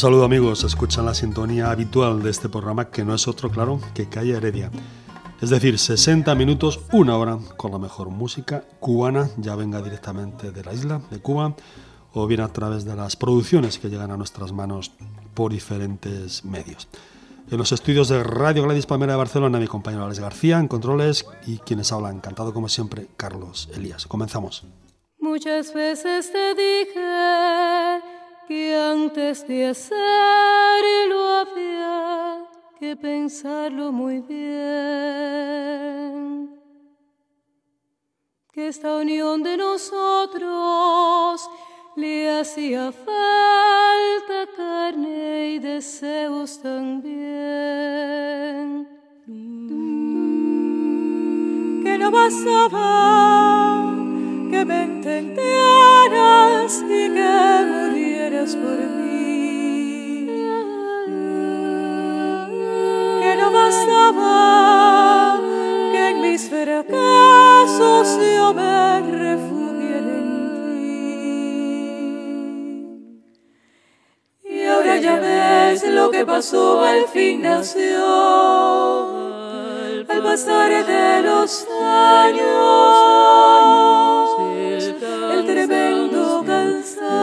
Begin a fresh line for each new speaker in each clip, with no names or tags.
Saludo amigos, escuchan la sintonía habitual de este programa que no es otro, claro, que Calle Heredia. Es decir, 60 minutos, una hora con la mejor música cubana, ya venga directamente de la isla, de Cuba, o bien a través de las producciones que llegan a nuestras manos por diferentes medios. En los estudios de Radio Gladys Palmera de Barcelona, mi compañero Alex García en controles y quienes hablan, encantado como siempre, Carlos Elías. Comenzamos.
Muchas veces te dije que antes de hacerlo había que pensarlo muy bien. Que esta unión de nosotros le hacía falta carne y deseos también. Que no bastaba que me entendieras y que murieras por mí. Que no bastaba que en mis fracasos yo me refugiara en ti. Y ahora ya ves lo que pasó, al fin nació, al pasar de los años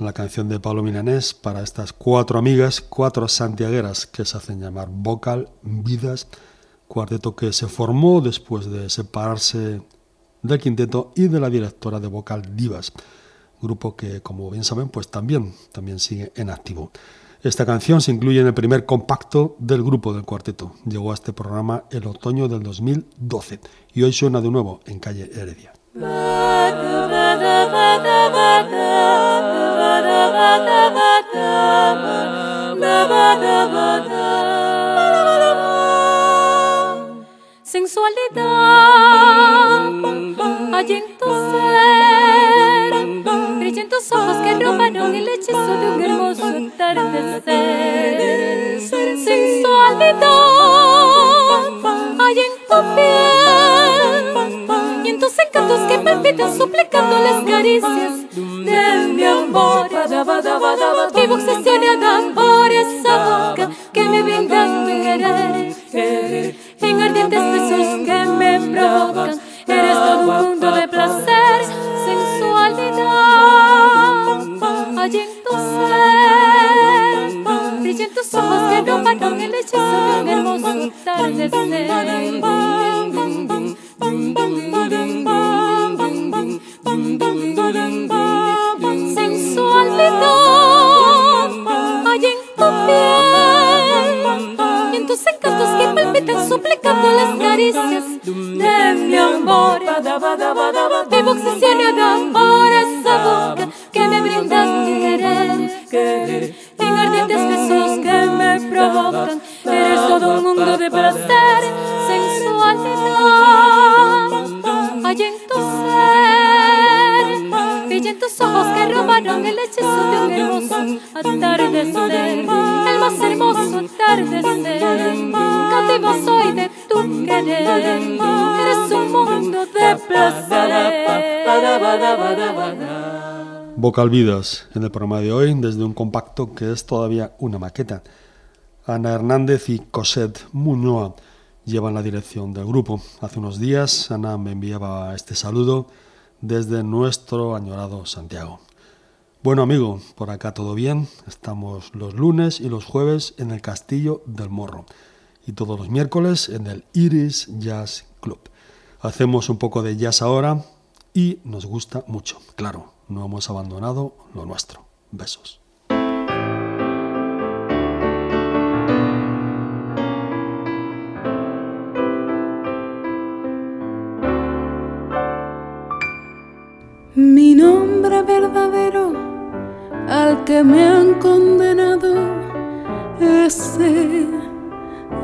la canción de Pablo Milanés para estas cuatro amigas, cuatro santiagueras que se hacen llamar Vocal Vidas, cuarteto que se formó después de separarse del quinteto y de la directora de Vocal Divas, grupo que como bien saben pues también, también sigue en activo. Esta canción se incluye en el primer compacto del grupo del cuarteto. Llegó a este programa el otoño del 2012 y hoy suena de nuevo en calle Heredia.
Sensualidad hay en tu ser, brillan tus ojos que robaron el hechizo de un hermoso atardecer. Sensualidad hay en tu piel palpitan suplicando las caricias de mi amor. Vivo obsesionada por esa boca
Vocal Vidas en el programa de hoy desde un compacto que es todavía una maqueta. Ana Hernández y Cosette Muñoa llevan la dirección del grupo. Hace unos días Ana me enviaba este saludo desde nuestro añorado Santiago. Bueno amigo, por acá todo bien. Estamos los lunes y los jueves en el Castillo del Morro y todos los miércoles en el Iris Jazz Club. Hacemos un poco de jazz ahora y nos gusta mucho. Claro, no hemos abandonado lo nuestro. Besos.
Mi nombre verdadero al que me han condenado ese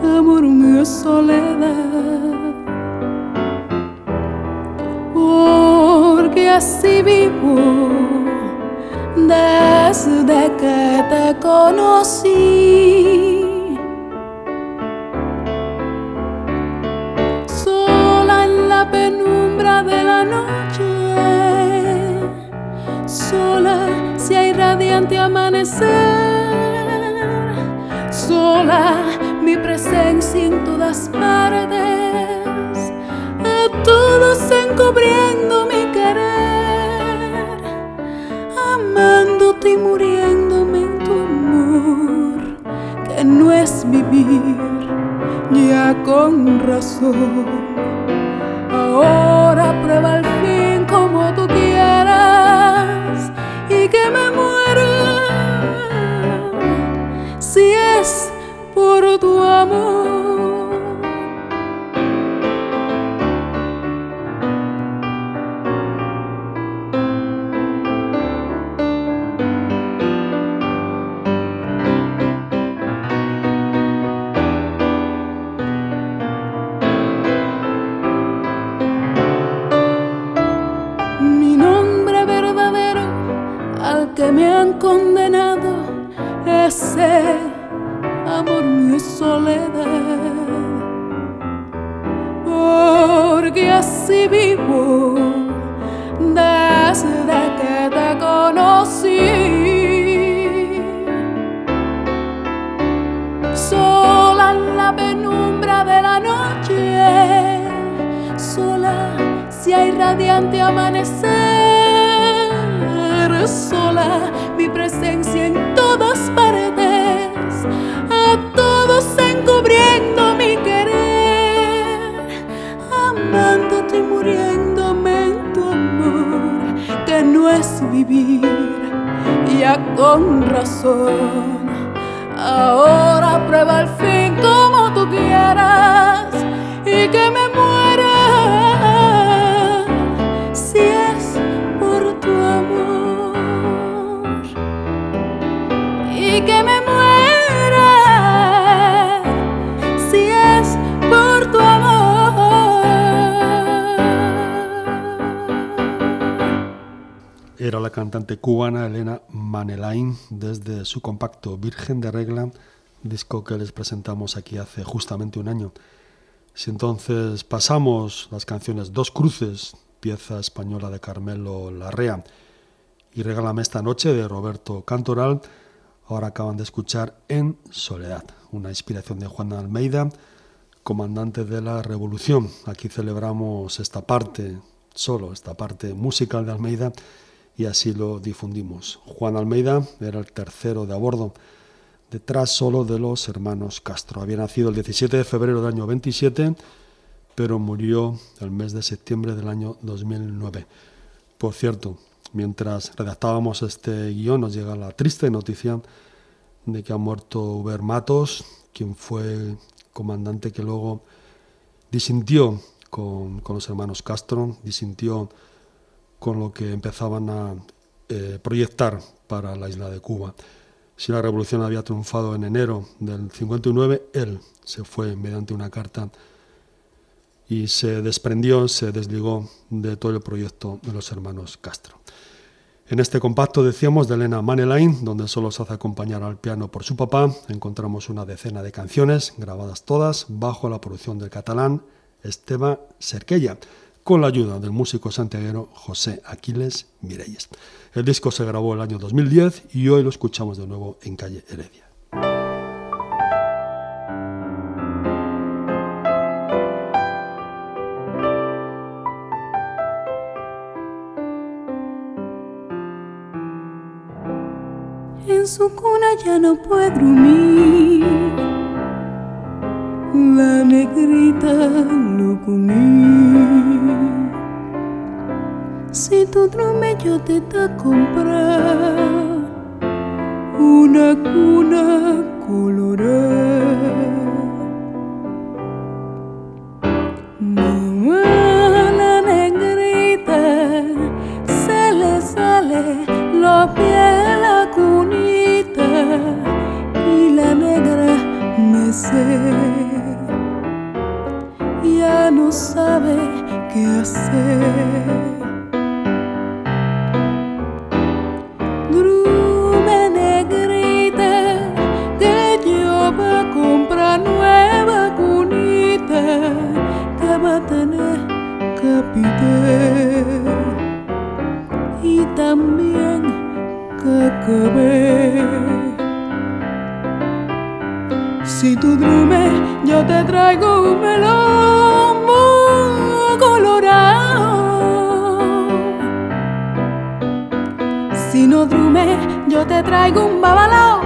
amor mío soledad así vivo desde que te conocí. Sola en la penumbra de la noche sola si hay radiante amanecer, sola mi presencia en todas partes, a todos encubriendo vivir ya con razón. Ahora prueba al radiante amanecer. Sola mi presencia en todas partes a todos encubriendo mi querer amándote y muriéndome en tu amor que no es vivir ya con razón. Ahora prueba al fin como tú quieras y que me muera
Era la cantante cubana Elena Manelain desde su compacto Virgen de Regla, disco que les presentamos aquí hace justamente un año. Si entonces pasamos las canciones Dos Cruces, pieza española de Carmelo Larrea, y Regálame esta noche de Roberto Cantoral, ahora acaban de escuchar En Soledad, una inspiración de Juan Almeida, comandante de la Revolución. Aquí celebramos esta parte, solo esta parte musical de Almeida, y así lo difundimos. Juan Almeida era el tercero de a bordo detrás solo de los hermanos Castro. Había nacido el 17 de febrero del año 27, pero murió el mes de septiembre del año 2009. Por cierto, mientras redactábamos este guion nos llega la triste noticia de que ha muerto Uber Matos, quien fue comandante que luego disintió con, con los hermanos Castro, disintió con lo que empezaban a eh, proyectar para la isla de Cuba. Si la revolución había triunfado en enero del 59, él se fue mediante una carta y se desprendió, se desligó de todo el proyecto de los hermanos Castro. En este compacto decíamos de Elena Manelain, donde solo se hace acompañar al piano por su papá, encontramos una decena de canciones, grabadas todas bajo la producción del catalán Esteban Cerquella con la ayuda del músico santiaguero José Aquiles Mireyes. El disco se grabó el año 2010 y hoy lo escuchamos de nuevo en calle Heredia.
En su cuna ya no puede dormir. La negrita lo Si tu yo te da comprar una cuna colorada. Mamá la negrita se le sale los pies la cunita y la negra me sé ya no sabe qué hacer. Capité y también cacabé. Si tú drume, yo te traigo un melón muy colorado. Si no drume, yo te traigo un babalao.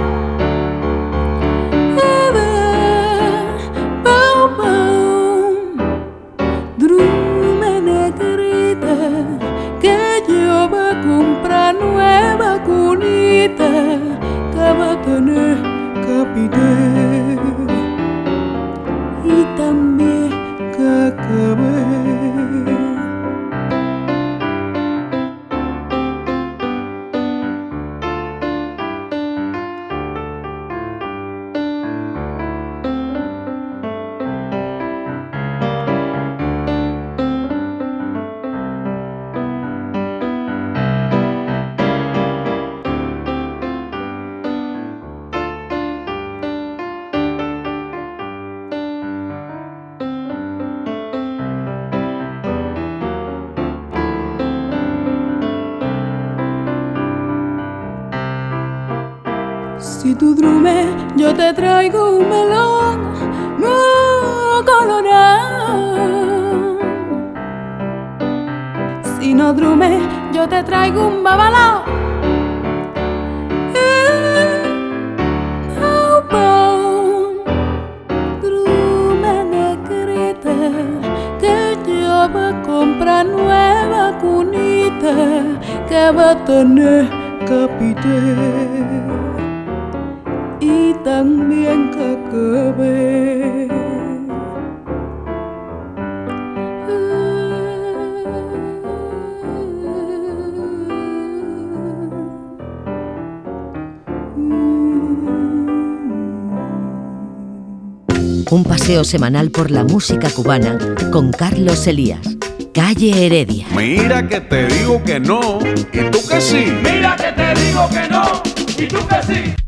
y también. Un
paseo semanal por la música cubana con Carlos Elías Calle Heredia.
Mira que te digo que no, y tú que sí.
Mira que te digo que no, y tú que sí.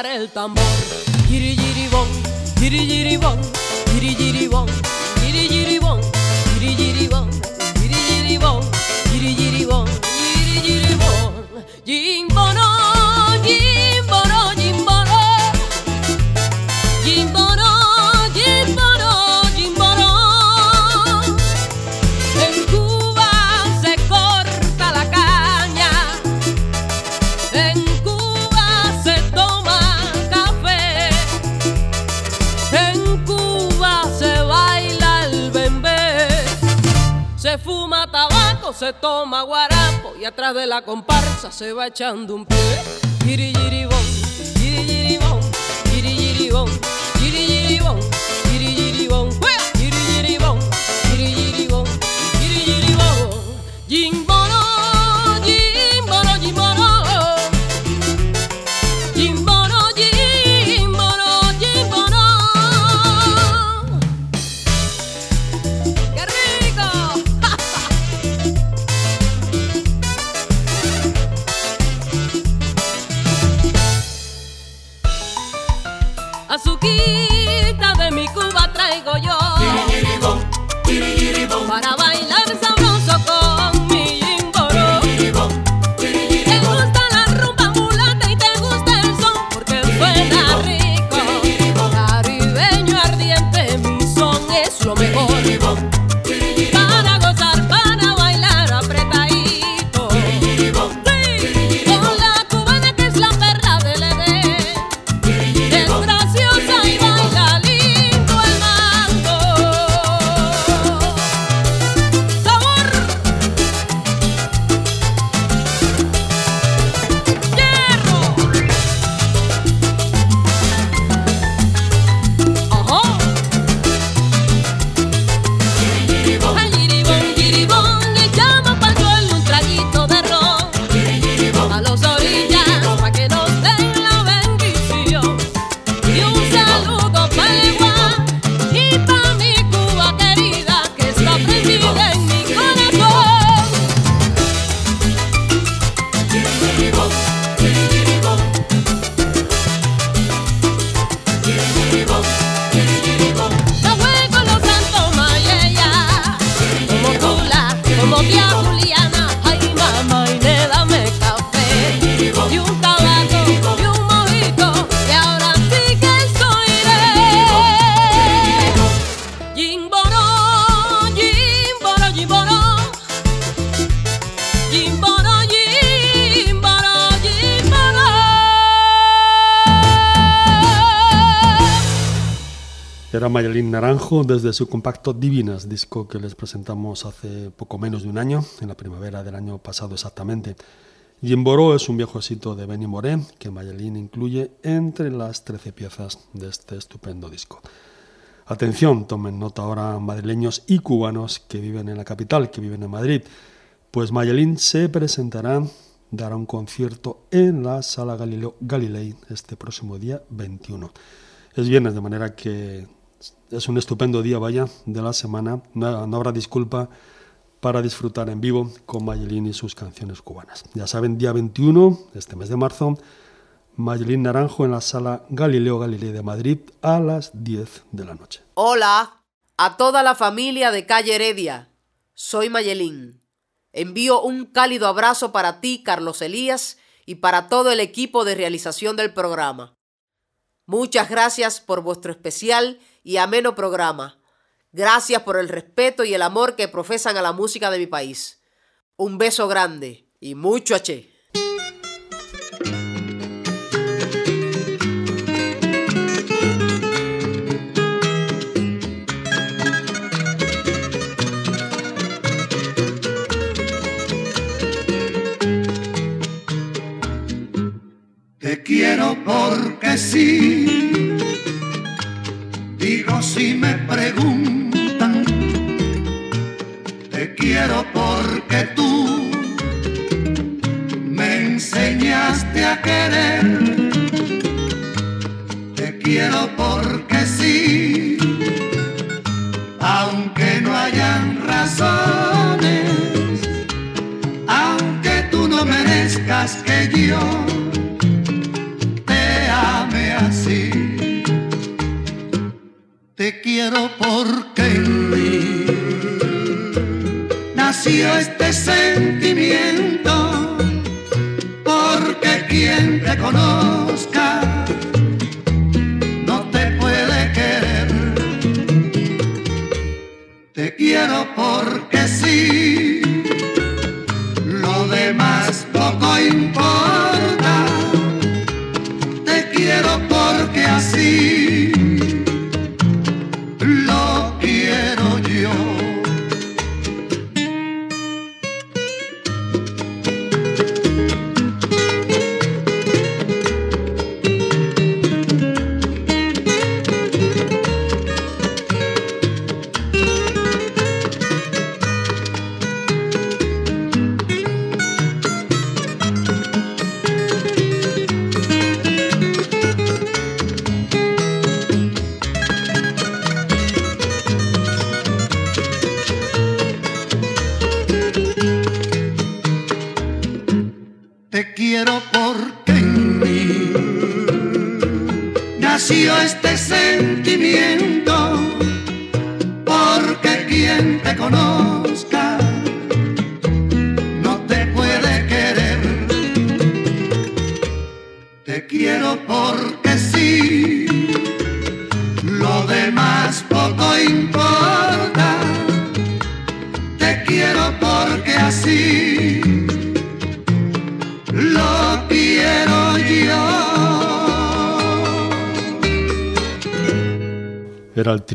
El tambor. Giri giri se toma guarapo y atrás de la comparsa se va echando un pie.
Naranjo desde su compacto Divinas, disco que les presentamos hace poco menos de un año, en la primavera del año pasado exactamente. Jimboro es un viejo éxito de Benny Moré que Mayelín incluye entre las 13 piezas de este estupendo disco. Atención, tomen nota ahora madrileños y cubanos que viven en la capital, que viven en Madrid, pues Mayelín se presentará, dará un concierto en la Sala Galileo Galilei este próximo día 21. Es viernes, de manera que es un estupendo día, vaya, de la semana. No, no habrá disculpa para disfrutar en vivo con Mayelín y sus canciones cubanas. Ya saben, día 21, este mes de marzo, Mayelín Naranjo en la sala Galileo Galilei de Madrid a las 10 de la noche.
Hola a toda la familia de Calle Heredia. Soy Mayelín. Envío un cálido abrazo para ti, Carlos Elías, y para todo el equipo de realización del programa. Muchas gracias por vuestro especial y ameno programa. Gracias por el respeto y el amor que profesan a la música de mi país. Un beso grande y mucho H.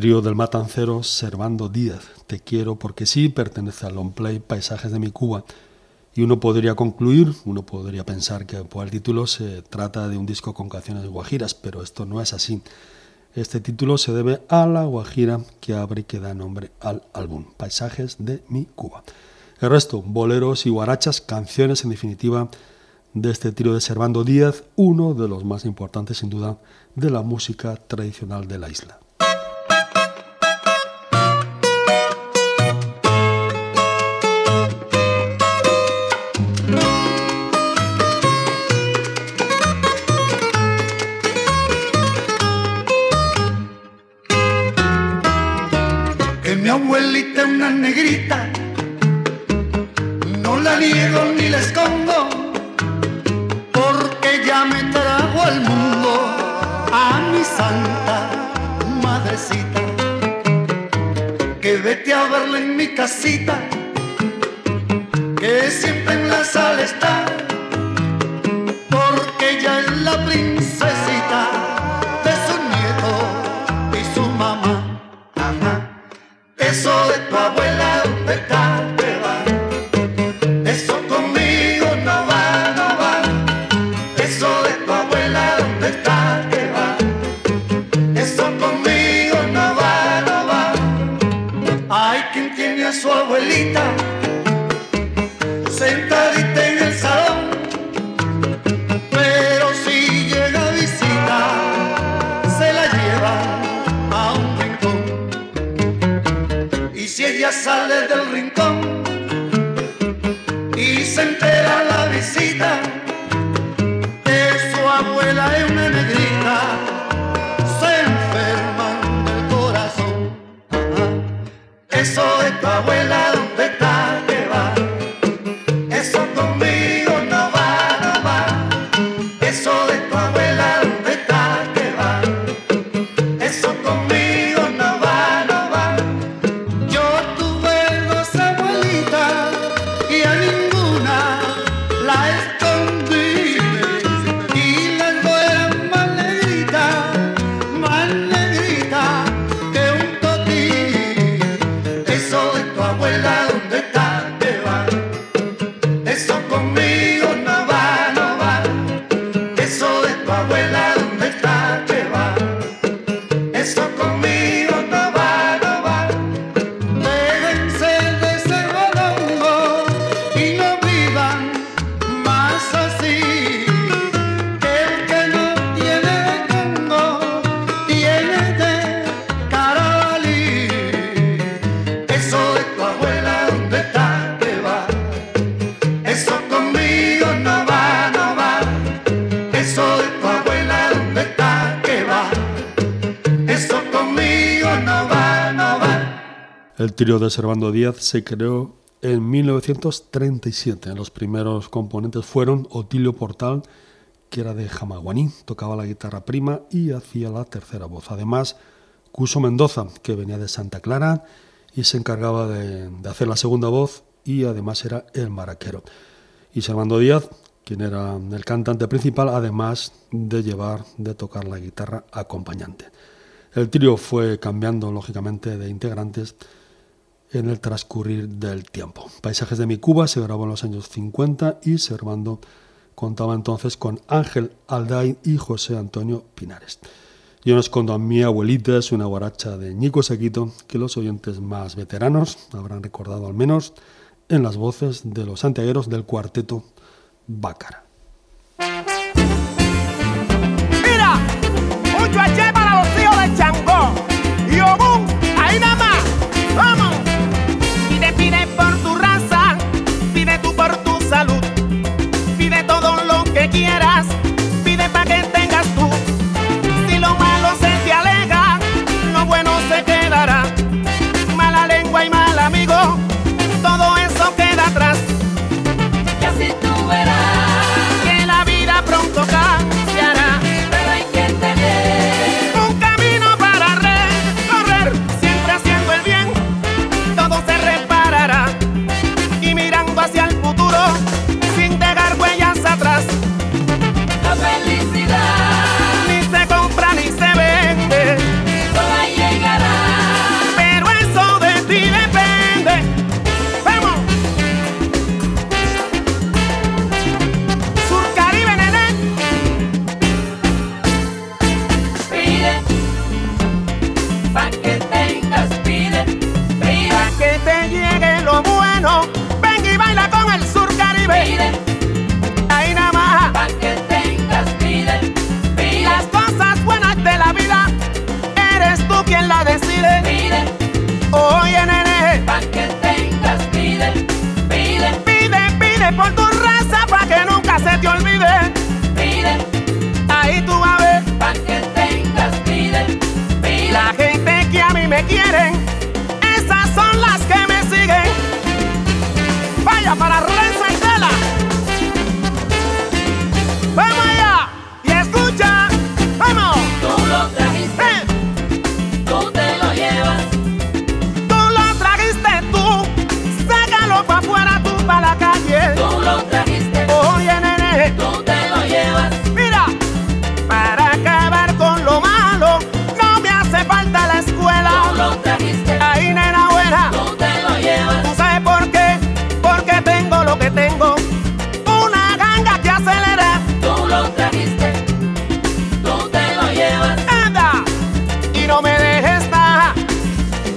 trío del matancero Servando Díaz. Te quiero porque sí, pertenece al long play Paisajes de mi Cuba. Y uno podría concluir, uno podría pensar que por el título se trata de un disco con canciones guajiras, pero esto no es así. Este título se debe a la guajira que abre y que da nombre al álbum, Paisajes de mi Cuba. El resto, boleros y guarachas, canciones en definitiva de este trío de Servando Díaz, uno de los más importantes sin duda de la música tradicional de la isla.
Mi abuelita es una negrita, no la niego ni la escondo, porque ya me trajo al mundo a mi santa madrecita, que vete a verla en mi casita, que siempre en la sala está, porque ella es la princesita
trío de Servando Díaz se creó en 1937. Los primeros componentes fueron Otilio Portal, que era de Jamaguaní, tocaba la guitarra prima y hacía la tercera voz. Además, Cuso Mendoza, que venía de Santa Clara y se encargaba de, de hacer la segunda voz y además era el maraquero. Y Servando Díaz, quien era el cantante principal, además de llevar, de tocar la guitarra acompañante. El trío fue cambiando, lógicamente, de integrantes en el transcurrir del tiempo. Paisajes de mi Cuba se grabó en los años 50 y Servando contaba entonces con Ángel Alday y José Antonio Pinares. Yo no escondo a mi abuelita, es una guaracha de Ñico Sequito que los oyentes más veteranos habrán recordado al menos en las voces de los santiagueros del cuarteto Bácara.
Mira, mucho todo lo que quieras.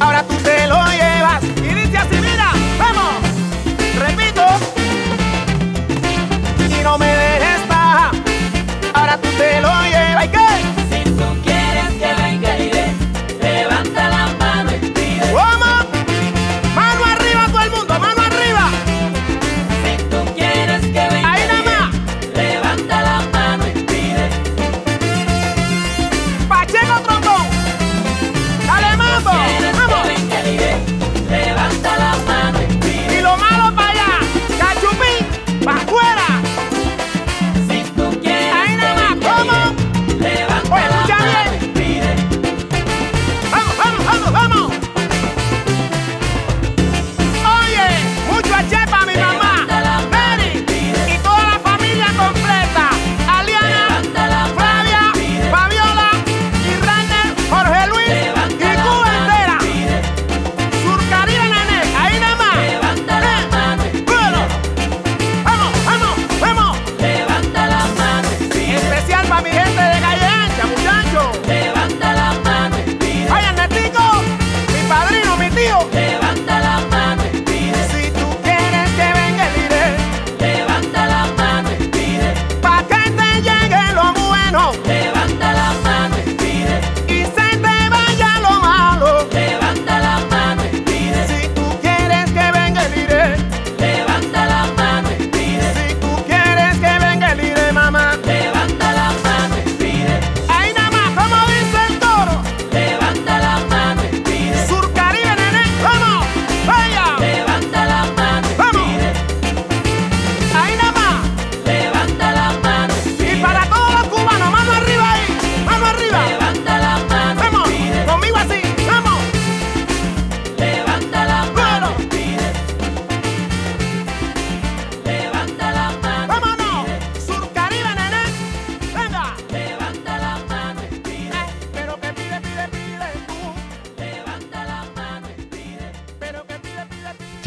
ahora tú te lo llevas. Y
dice así,
mira, vamos, repito. Y no me dejes baja, ahora tú te lo llevas.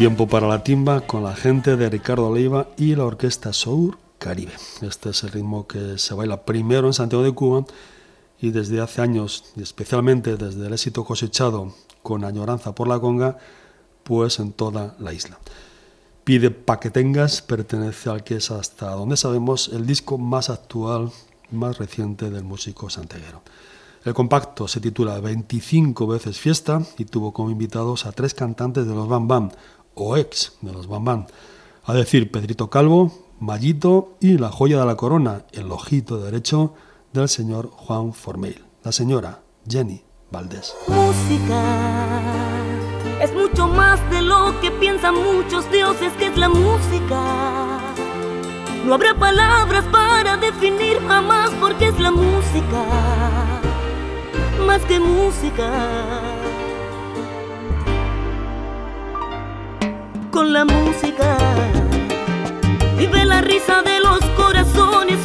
Tiempo para la timba con la gente de Ricardo Leiva y la orquesta Sour Caribe. Este es el ritmo que se baila primero en Santiago de Cuba y desde hace años, y especialmente desde el éxito cosechado con Añoranza por la Conga, pues en toda la isla. Pide pa' que tengas pertenece al que es hasta donde sabemos el disco más actual, más reciente del músico santiaguero. El compacto se titula 25 veces fiesta y tuvo como invitados a tres cantantes de los Bam Bam, o ex de los Bam Bam, a decir Pedrito Calvo, Mallito y la joya de la corona, el ojito derecho del señor Juan Formeil, la señora Jenny Valdés.
Música es mucho más de lo que piensan muchos dioses que es la música. No habrá palabras para definir jamás porque es la música, más que música. Con la música. Vive la risa de los corazones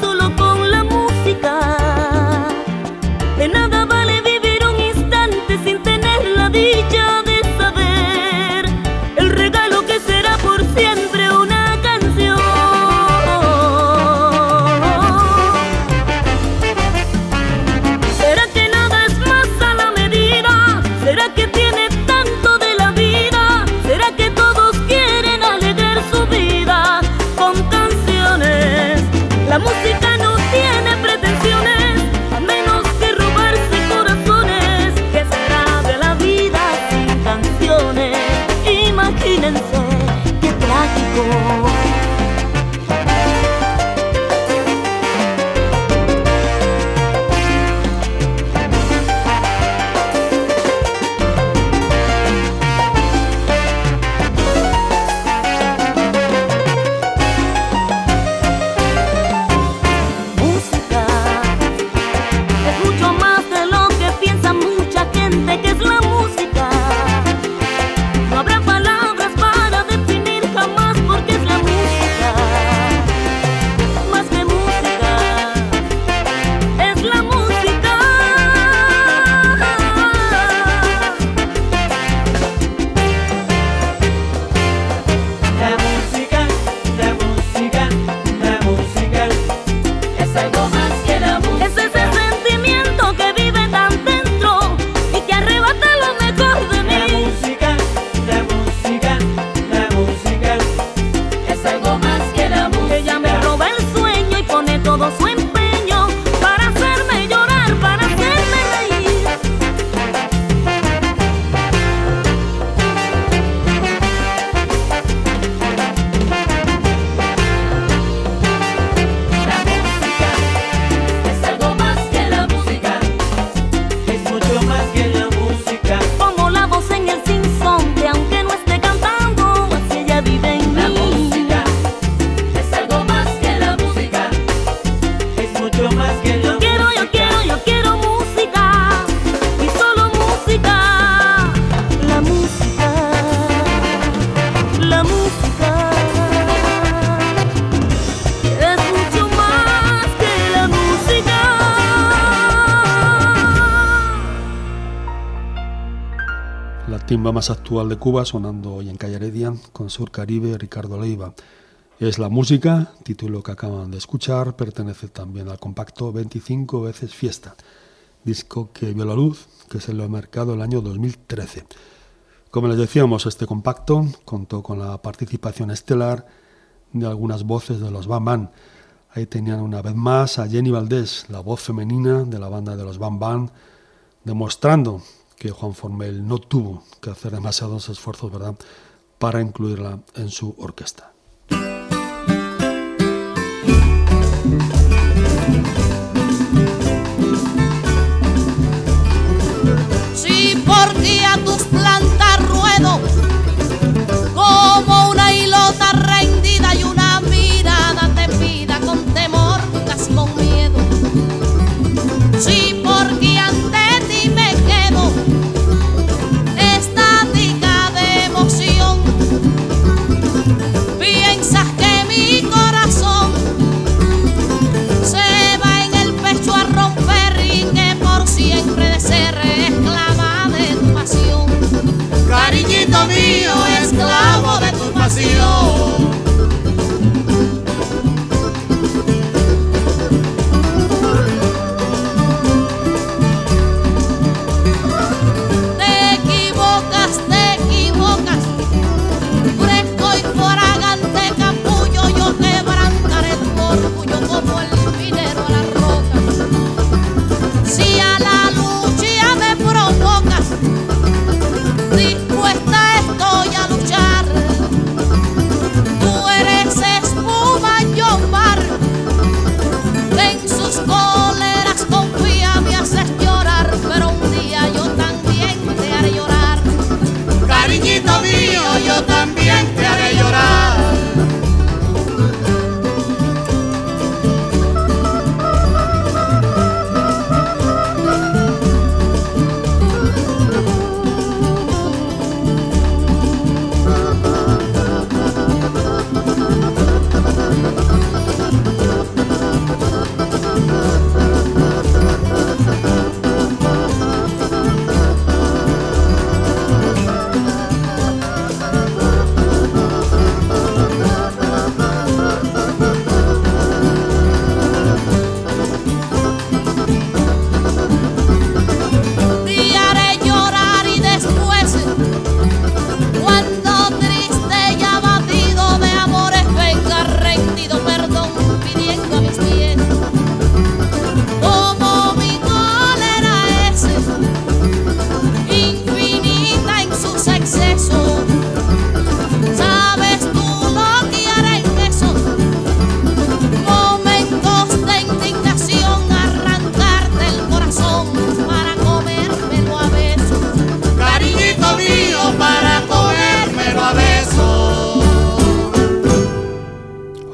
timba más actual de Cuba sonando hoy en Calle Heredia con Sur Caribe Ricardo Leiva. Es la música, título que acaban de escuchar, pertenece también al compacto 25 veces Fiesta, disco que vio la luz, que se lo ha mercado el año 2013. Como les decíamos, este compacto contó con la participación estelar de algunas voces de los Bam Bam. Ahí tenían una vez más a Jenny Valdés, la voz femenina de la banda de los Bam Bam, demostrando que Juan Formel no tuvo que hacer demasiados esfuerzos, ¿verdad?, para incluirla en su orquesta.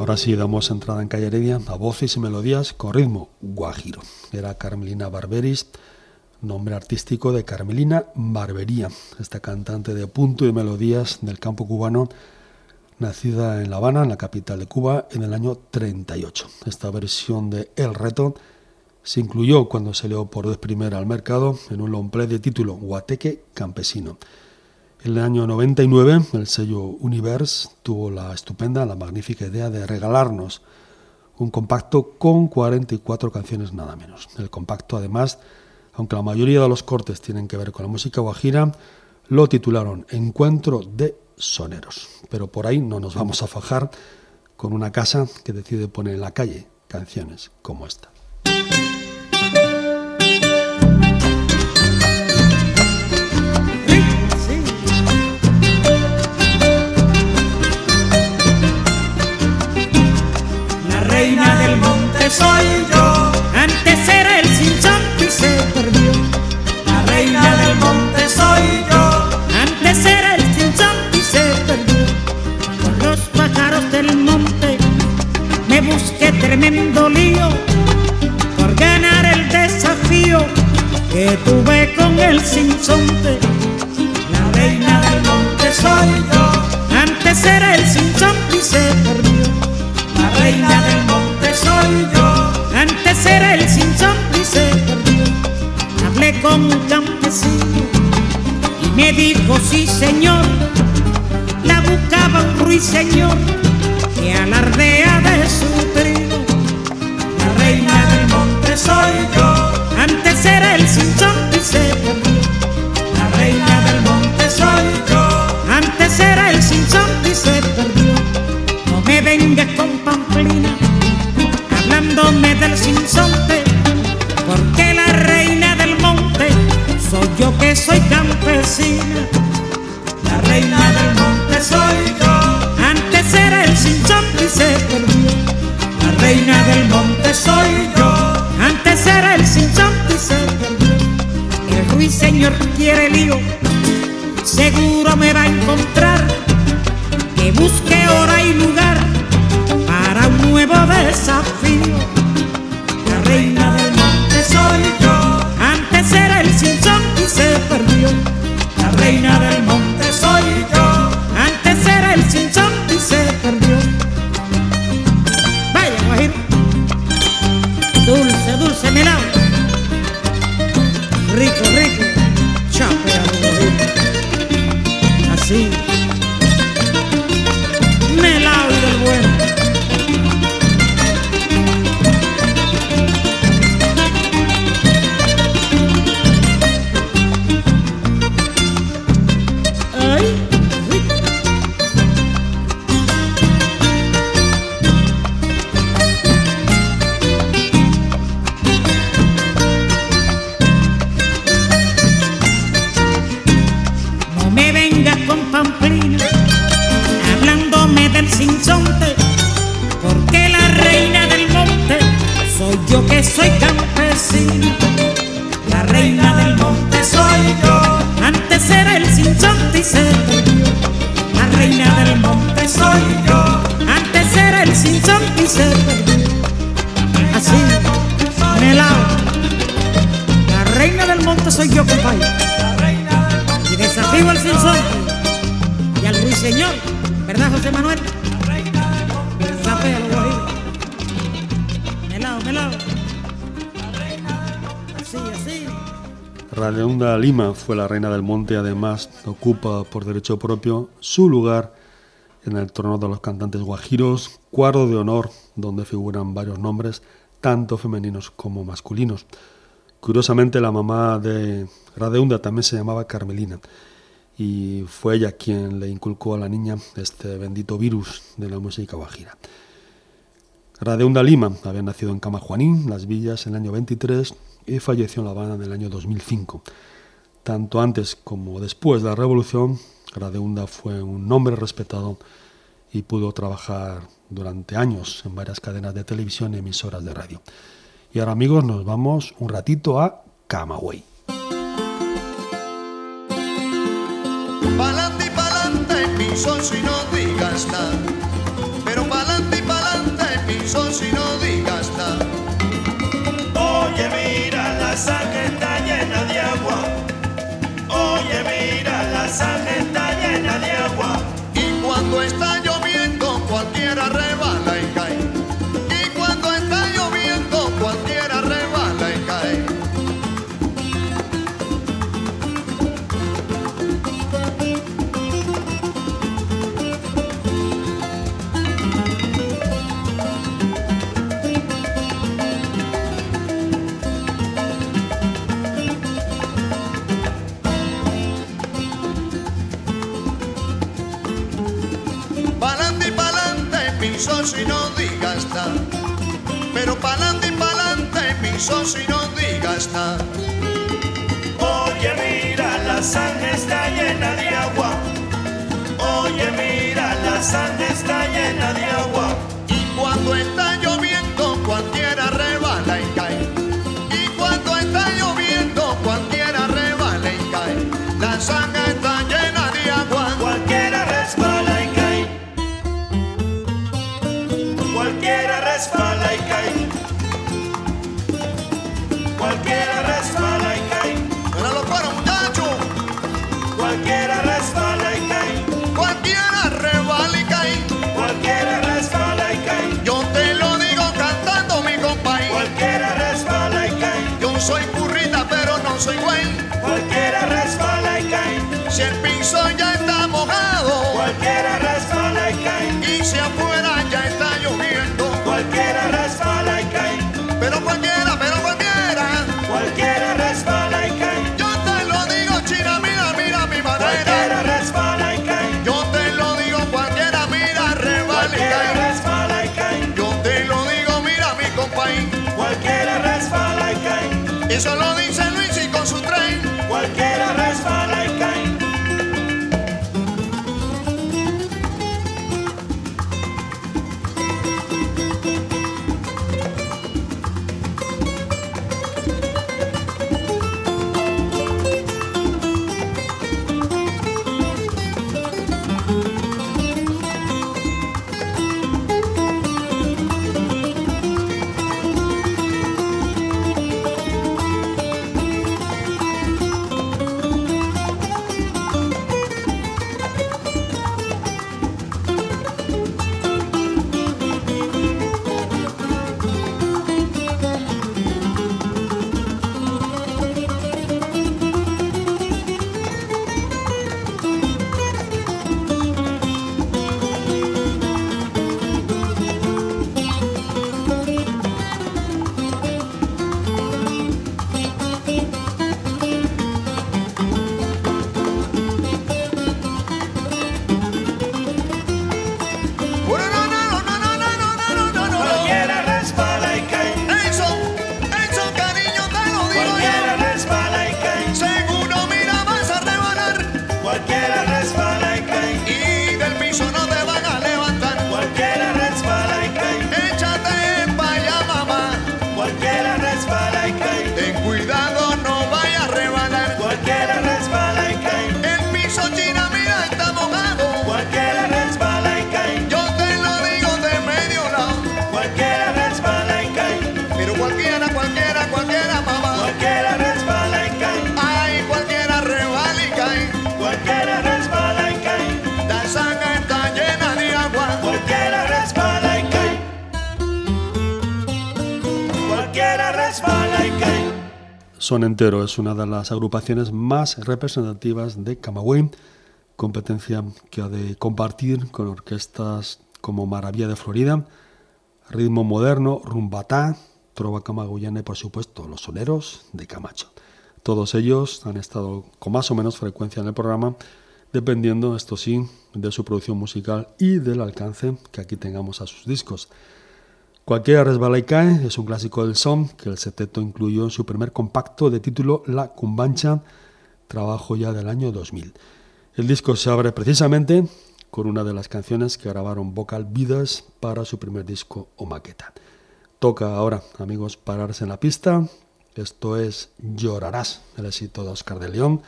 Ahora sí, damos entrada en Calle Heredia a voces y melodías con ritmo guajiro. Era Carmelina Barberis, nombre artístico de Carmelina Barbería, esta cantante de punto y melodías del campo cubano, nacida en La Habana, en la capital de Cuba, en el año 38. Esta versión de El Reto se incluyó cuando salió por vez primera al mercado en un long play de título Guateque Campesino. En el año 99, el sello Universe tuvo la estupenda, la magnífica idea de regalarnos un compacto con 44 canciones nada menos. El compacto, además, aunque la mayoría de los cortes tienen que ver con la música guajira, lo titularon Encuentro de Soneros. Pero por ahí no nos vamos a fajar con una casa que decide poner en la calle canciones como esta.
Soy yo. Antes era el cinchón y se perdió. La reina del monte soy yo. Antes era el cinchón y se perdió. Con los pájaros del monte me busqué tremendo lío por ganar el desafío que tuve con el cinchonte. La reina del monte soy yo. Antes era el cinchón y se perdió. La reina del monte soy yo. Antes era el cinchón y se. Hablé con un campesino y me dijo sí señor. La buscaba un ruiseñor que alardea soy campesina. La reina del monte soy yo. Antes era el sinsonte y. La reina del monte soy yo. Antes era el sinsonte y se perdió. El ruiseñor quiere lío, seguro me va a encontrar. Que busque hora y lugar para un nuevo desafío. Reina del monte yo que soy campesina. La reina del monte soy yo. Antes era el perdió. La reina del monte soy yo. Antes era el perdió. Así, melao. La reina del monte soy yo, compadre. Y desafío al sinsonte y al ruiseñor, ¿verdad, José Manuel? Desafío a los guajiros. Melao, melao.
Radeunda Lima fue la reina del monte, además ocupa por derecho propio su lugar en el trono de los cantantes guajiros, cuadro de honor donde figuran varios nombres, tanto femeninos como masculinos. Curiosamente, la mamá de Radeunda también se llamaba Carmelina y fue ella quien le inculcó a la niña este bendito virus de la música guajira. Radeunda Lima había nacido en Camajuanín, Las Villas, en el año 23 y falleció en La Habana en el año 2005. Tanto antes como después de la Revolución, Radeunda fue un hombre respetado y pudo trabajar durante años en varias cadenas de televisión y emisoras de radio. Y ahora amigos nos vamos un ratito a Camagüey.
Pa'lante pa'lante, mi sol, si no digas. Mi socio, no digas nada.
Oye, mira, la sangre está llena de agua. Oye, mira, la sangre está llena de agua.
Y cuando está cae.
Son Entero es una de las agrupaciones más representativas de Camagüey, competencia que ha de compartir con orquestas como Maravilla de Florida, Ritmo Moderno, Rumbatá, Trova Camagüeyana y por supuesto Los Soneros de Camacho. Todos ellos han estado con más o menos frecuencia en el programa, dependiendo, esto sí, de su producción musical y del alcance que aquí tengamos a sus discos. Cualquiera resbala y cae es un clásico del son que el seteto incluyó en su primer compacto de título La Cumbancha, trabajo ya del año 2000. El disco se abre precisamente con una de las canciones que grabaron Vocal Vidas para su primer disco o maqueta. Toca ahora, amigos, pararse en la pista. Esto es Llorarás, el éxito de Oscar de León,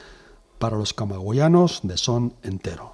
para los camagüeyanos de son entero.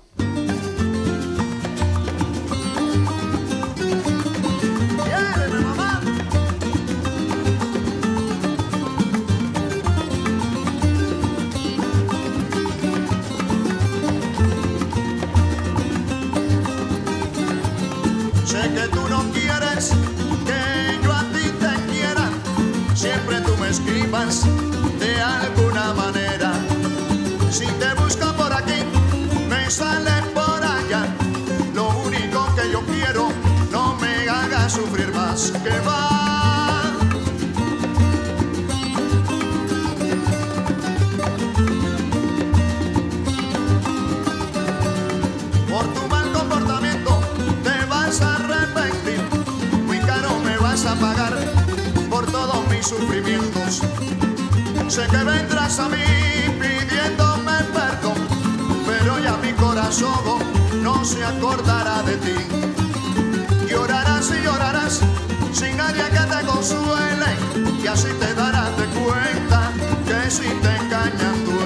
Mis sufrimientos. Sé que vendrás a mí pidiéndome perdón, pero ya mi corazón no se acordará de ti. Llorarás y llorarás sin nadie que te consuele y así te darás de cuenta que si te engañan duele.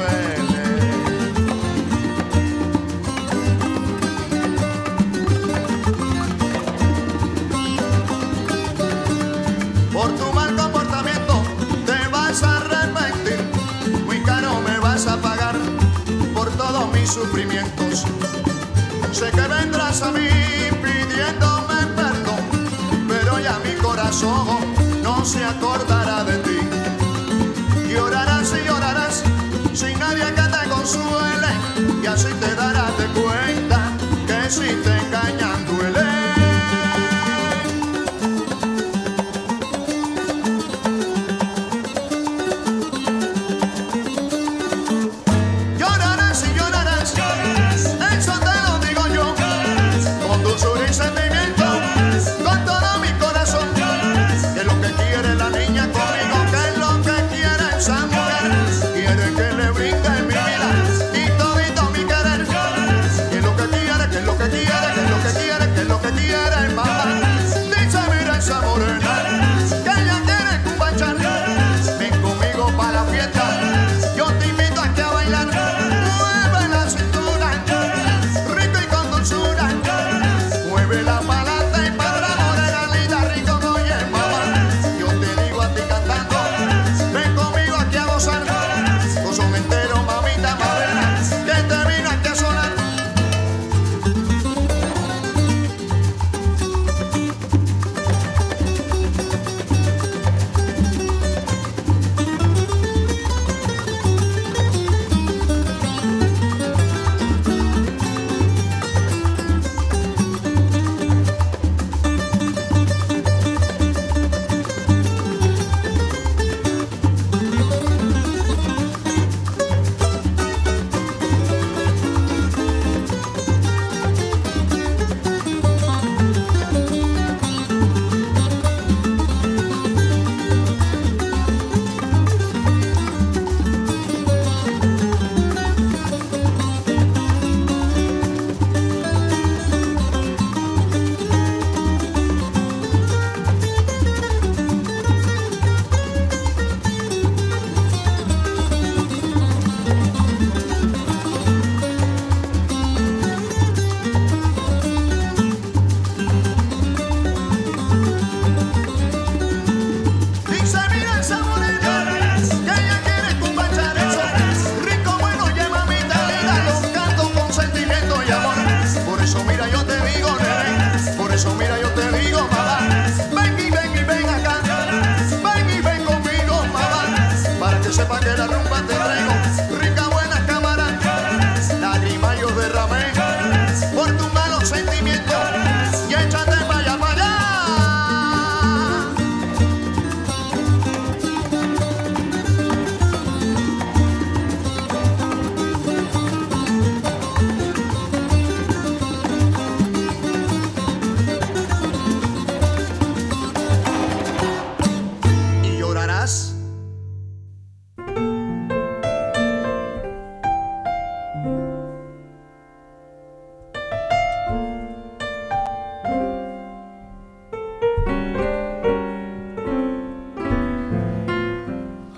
Sé que vendrás a mí pidiéndome perdón, pero ya mi corazón no se acordará de ti. Llorarás y llorarás sin nadie que te consuele y así te darás de cuenta que si te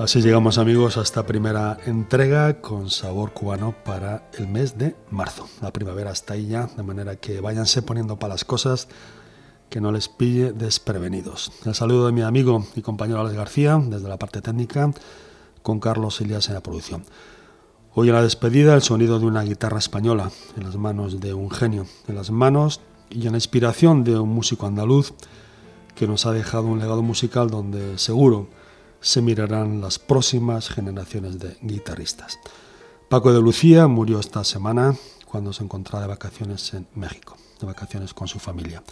Así llegamos amigos a esta primera entrega con sabor cubano para el mes de marzo. La primavera está ahí ya, de manera que váyanse poniendo para las cosas que no les pille desprevenidos. El saludo de mi amigo y compañero Alex García desde la parte técnica con Carlos Elias en la producción. Hoy en la despedida el sonido de una guitarra española en las manos de un genio, en las manos y en la inspiración de un músico andaluz que nos ha dejado un legado musical donde seguro se mirarán las próximas generaciones de guitarristas. Paco de Lucía murió esta semana cuando se encontraba de vacaciones en México, de vacaciones con su familia.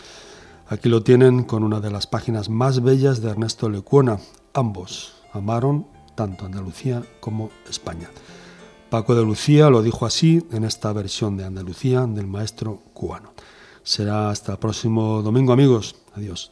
Aquí lo tienen con una de las páginas más bellas de Ernesto Lecuona. Ambos amaron tanto Andalucía como España. Paco de Lucía lo dijo así en esta versión de Andalucía del maestro cubano. Será hasta el próximo domingo amigos. Adiós.